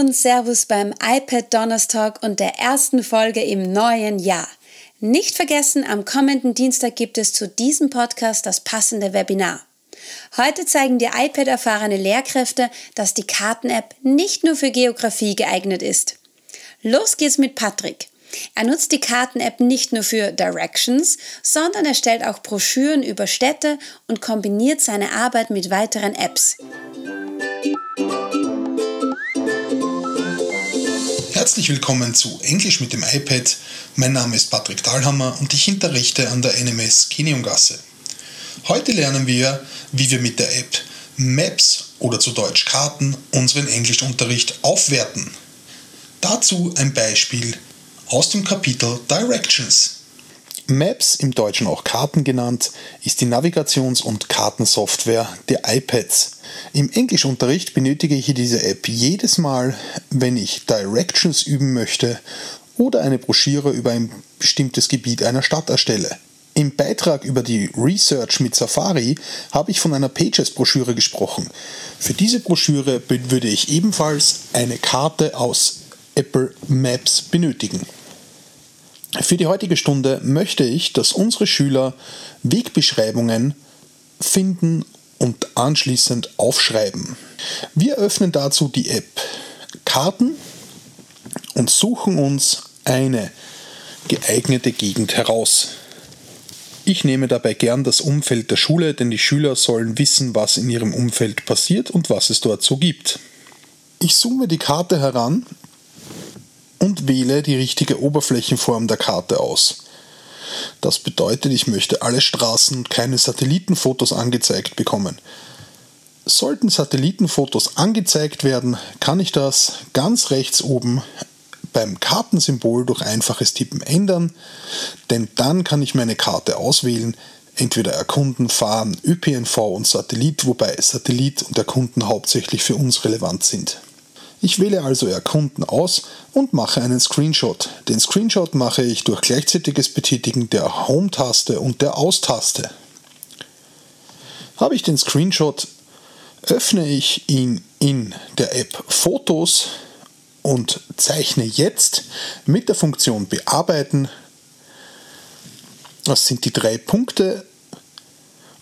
und Servus beim iPad Donnerstag und der ersten Folge im neuen Jahr. Nicht vergessen, am kommenden Dienstag gibt es zu diesem Podcast das passende Webinar. Heute zeigen dir iPad-erfahrene Lehrkräfte, dass die Karten-App nicht nur für Geografie geeignet ist. Los geht's mit Patrick. Er nutzt die Karten-App nicht nur für Directions, sondern er stellt auch Broschüren über Städte und kombiniert seine Arbeit mit weiteren Apps. Herzlich willkommen zu Englisch mit dem iPad. Mein Name ist Patrick Dahlhammer und ich unterrichte an der NMS Kiniumgasse. Heute lernen wir, wie wir mit der App Maps oder zu Deutsch Karten unseren Englischunterricht aufwerten. Dazu ein Beispiel aus dem Kapitel Directions. Maps, im Deutschen auch Karten genannt, ist die Navigations- und Kartensoftware der iPads. Im Englischunterricht benötige ich diese App jedes Mal, wenn ich Directions üben möchte oder eine Broschüre über ein bestimmtes Gebiet einer Stadt erstelle. Im Beitrag über die Research mit Safari habe ich von einer Pages-Broschüre gesprochen. Für diese Broschüre würde ich ebenfalls eine Karte aus Apple Maps benötigen. Für die heutige Stunde möchte ich, dass unsere Schüler Wegbeschreibungen finden und anschließend aufschreiben. Wir öffnen dazu die App Karten und suchen uns eine geeignete Gegend heraus. Ich nehme dabei gern das Umfeld der Schule, denn die Schüler sollen wissen, was in ihrem Umfeld passiert und was es dort so gibt. Ich zoome die Karte heran und wähle die richtige Oberflächenform der Karte aus. Das bedeutet, ich möchte alle Straßen und keine Satellitenfotos angezeigt bekommen. Sollten Satellitenfotos angezeigt werden, kann ich das ganz rechts oben beim Kartensymbol durch einfaches Tippen ändern, denn dann kann ich meine Karte auswählen, entweder erkunden, fahren, ÖPNV und Satellit, wobei Satellit und Erkunden hauptsächlich für uns relevant sind. Ich wähle also Erkunden aus und mache einen Screenshot. Den Screenshot mache ich durch gleichzeitiges Betätigen der Home-Taste und der Aus-Taste. Habe ich den Screenshot, öffne ich ihn in der App Fotos und zeichne jetzt mit der Funktion Bearbeiten. Das sind die drei Punkte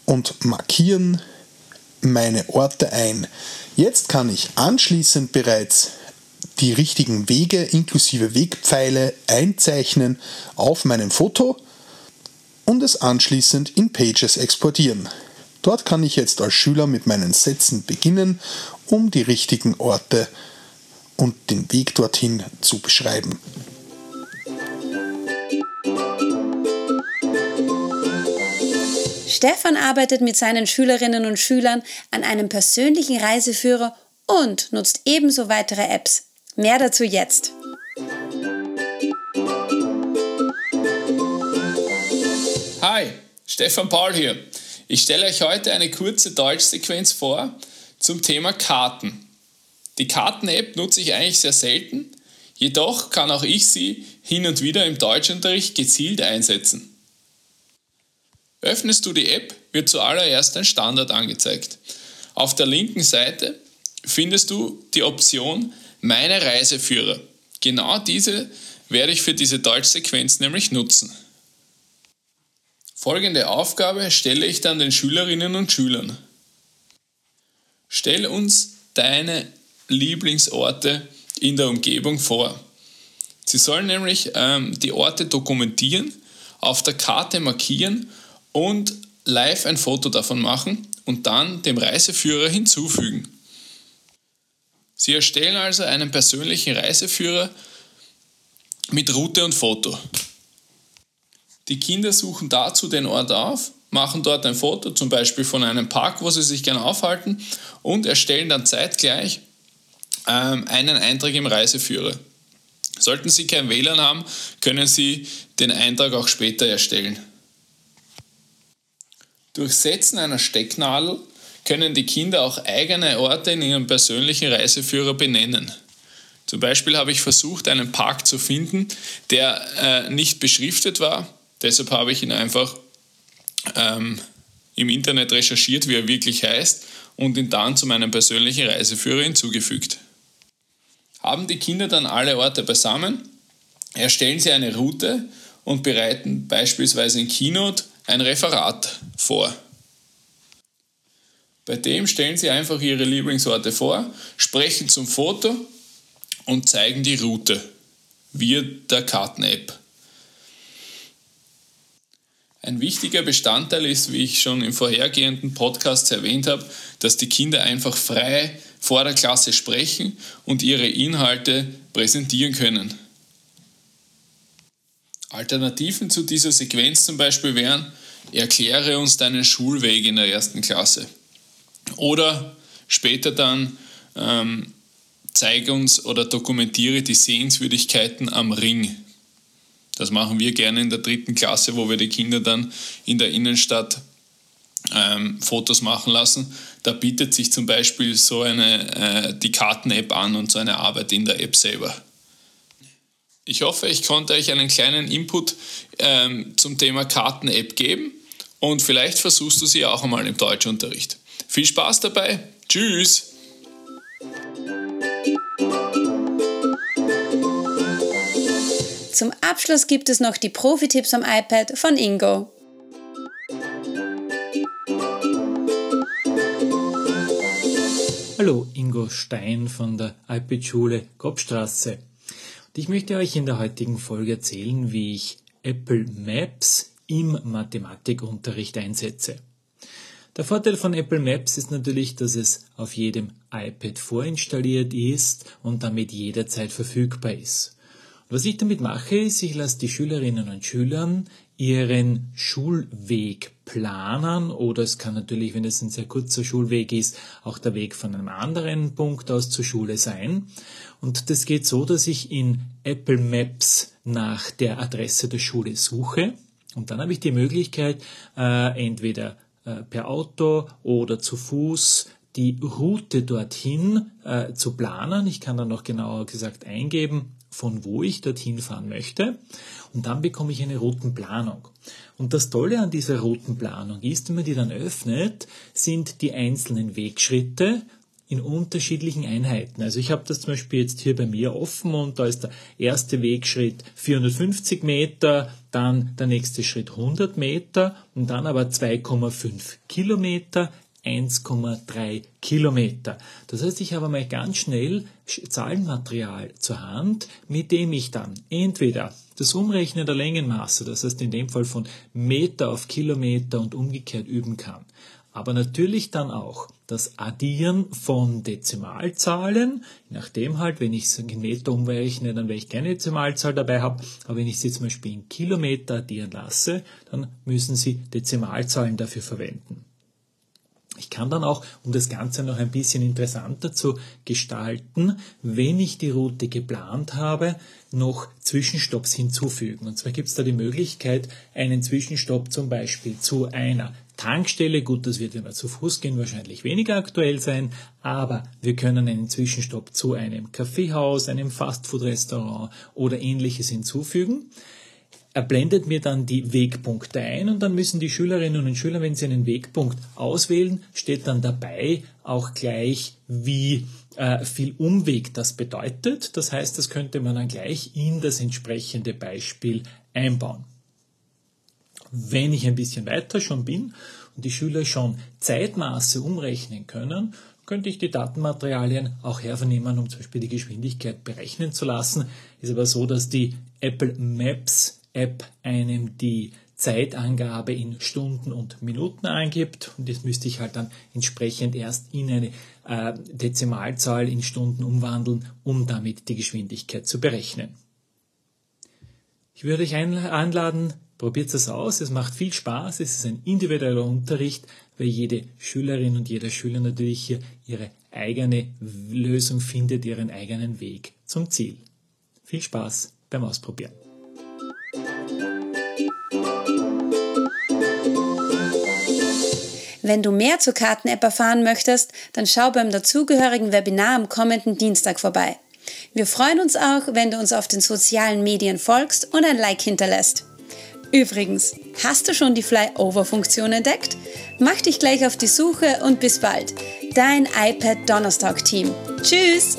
und markieren meine Orte ein. Jetzt kann ich anschließend bereits die richtigen Wege inklusive Wegpfeile einzeichnen auf meinem Foto und es anschließend in Pages exportieren. Dort kann ich jetzt als Schüler mit meinen Sätzen beginnen, um die richtigen Orte und den Weg dorthin zu beschreiben. Stefan arbeitet mit seinen Schülerinnen und Schülern an einem persönlichen Reiseführer und nutzt ebenso weitere Apps. Mehr dazu jetzt. Hi, Stefan Paul hier. Ich stelle euch heute eine kurze Deutschsequenz vor zum Thema Karten. Die Karten-App nutze ich eigentlich sehr selten, jedoch kann auch ich sie hin und wieder im Deutschunterricht gezielt einsetzen. Öffnest du die App, wird zuallererst ein Standard angezeigt. Auf der linken Seite findest du die Option Meine Reiseführer. Genau diese werde ich für diese Deutschsequenz nämlich nutzen. Folgende Aufgabe stelle ich dann den Schülerinnen und Schülern. Stell uns deine Lieblingsorte in der Umgebung vor. Sie sollen nämlich ähm, die Orte dokumentieren, auf der Karte markieren und live ein Foto davon machen und dann dem Reiseführer hinzufügen. Sie erstellen also einen persönlichen Reiseführer mit Route und Foto. Die Kinder suchen dazu den Ort auf, machen dort ein Foto, zum Beispiel von einem Park, wo sie sich gerne aufhalten, und erstellen dann zeitgleich ähm, einen Eintrag im Reiseführer. Sollten Sie kein WLAN haben, können Sie den Eintrag auch später erstellen. Durch Setzen einer Stecknadel können die Kinder auch eigene Orte in ihrem persönlichen Reiseführer benennen. Zum Beispiel habe ich versucht, einen Park zu finden, der äh, nicht beschriftet war. Deshalb habe ich ihn einfach ähm, im Internet recherchiert, wie er wirklich heißt, und ihn dann zu meinem persönlichen Reiseführer hinzugefügt. Haben die Kinder dann alle Orte beisammen, erstellen sie eine Route und bereiten beispielsweise in Keynote ein Referat vor. Bei dem stellen sie einfach ihre Lieblingsorte vor, sprechen zum Foto und zeigen die Route via der Karten-App. Ein wichtiger Bestandteil ist, wie ich schon im vorhergehenden Podcast erwähnt habe, dass die Kinder einfach frei vor der Klasse sprechen und ihre Inhalte präsentieren können. Alternativen zu dieser Sequenz zum Beispiel wären, erkläre uns deinen Schulweg in der ersten Klasse. Oder später dann, ähm, zeige uns oder dokumentiere die Sehenswürdigkeiten am Ring. Das machen wir gerne in der dritten Klasse, wo wir die Kinder dann in der Innenstadt ähm, Fotos machen lassen. Da bietet sich zum Beispiel so eine, äh, die Karten-App an und so eine Arbeit in der App selber. Ich hoffe, ich konnte euch einen kleinen Input ähm, zum Thema Karten-App geben und vielleicht versuchst du sie auch einmal im Deutschunterricht. Viel Spaß dabei. Tschüss. Zum Abschluss gibt es noch die Profi-Tipps am iPad von Ingo. Hallo, Ingo Stein von der iPad-Schule Kopfstraße. Ich möchte euch in der heutigen Folge erzählen, wie ich Apple Maps im Mathematikunterricht einsetze. Der Vorteil von Apple Maps ist natürlich, dass es auf jedem iPad vorinstalliert ist und damit jederzeit verfügbar ist. Was ich damit mache, ist, ich lasse die Schülerinnen und Schüler ihren Schulweg planen oder es kann natürlich, wenn es ein sehr kurzer Schulweg ist, auch der Weg von einem anderen Punkt aus zur Schule sein. Und das geht so, dass ich in Apple Maps nach der Adresse der Schule suche und dann habe ich die Möglichkeit, äh, entweder äh, per Auto oder zu Fuß die Route dorthin äh, zu planen. Ich kann dann noch genauer gesagt eingeben, von wo ich dorthin fahren möchte. Und dann bekomme ich eine Routenplanung. Und das Tolle an dieser Routenplanung ist, wenn man die dann öffnet, sind die einzelnen Wegschritte in unterschiedlichen Einheiten. Also ich habe das zum Beispiel jetzt hier bei mir offen und da ist der erste Wegschritt 450 Meter, dann der nächste Schritt 100 Meter und dann aber 2,5 Kilometer, 1,3 Kilometer. Das heißt, ich habe mal ganz schnell Zahlenmaterial zur Hand, mit dem ich dann entweder das Umrechnen der Längenmaße, das heißt in dem Fall von Meter auf Kilometer und umgekehrt üben kann. Aber natürlich dann auch das Addieren von Dezimalzahlen, nachdem halt, wenn ich es in Meter umrechne, dann werde ich keine Dezimalzahl dabei haben, aber wenn ich sie zum Beispiel in Kilometer addieren lasse, dann müssen Sie Dezimalzahlen dafür verwenden. Kann dann auch, um das Ganze noch ein bisschen interessanter zu gestalten, wenn ich die Route geplant habe, noch Zwischenstopps hinzufügen. Und zwar gibt es da die Möglichkeit, einen Zwischenstopp zum Beispiel zu einer Tankstelle, gut, das wird, wenn wir zu Fuß gehen, wahrscheinlich weniger aktuell sein, aber wir können einen Zwischenstopp zu einem Kaffeehaus, einem Fastfood-Restaurant oder ähnliches hinzufügen. Er blendet mir dann die Wegpunkte ein und dann müssen die Schülerinnen und Schüler, wenn sie einen Wegpunkt auswählen, steht dann dabei auch gleich, wie äh, viel Umweg das bedeutet. Das heißt, das könnte man dann gleich in das entsprechende Beispiel einbauen. Wenn ich ein bisschen weiter schon bin und die Schüler schon Zeitmaße umrechnen können, könnte ich die Datenmaterialien auch hervernehmen, um zum Beispiel die Geschwindigkeit berechnen zu lassen. Ist aber so, dass die Apple Maps App einem die Zeitangabe in Stunden und Minuten angibt und das müsste ich halt dann entsprechend erst in eine äh, Dezimalzahl in Stunden umwandeln, um damit die Geschwindigkeit zu berechnen. Ich würde euch einladen, probiert es aus, es macht viel Spaß, es ist ein individueller Unterricht, weil jede Schülerin und jeder Schüler natürlich hier ihre eigene Lösung findet, ihren eigenen Weg zum Ziel. Viel Spaß beim Ausprobieren. Wenn du mehr zur Karten-App erfahren möchtest, dann schau beim dazugehörigen Webinar am kommenden Dienstag vorbei. Wir freuen uns auch, wenn du uns auf den sozialen Medien folgst und ein Like hinterlässt. Übrigens, hast du schon die Flyover-Funktion entdeckt? Mach dich gleich auf die Suche und bis bald. Dein iPad Donnerstag-Team. Tschüss!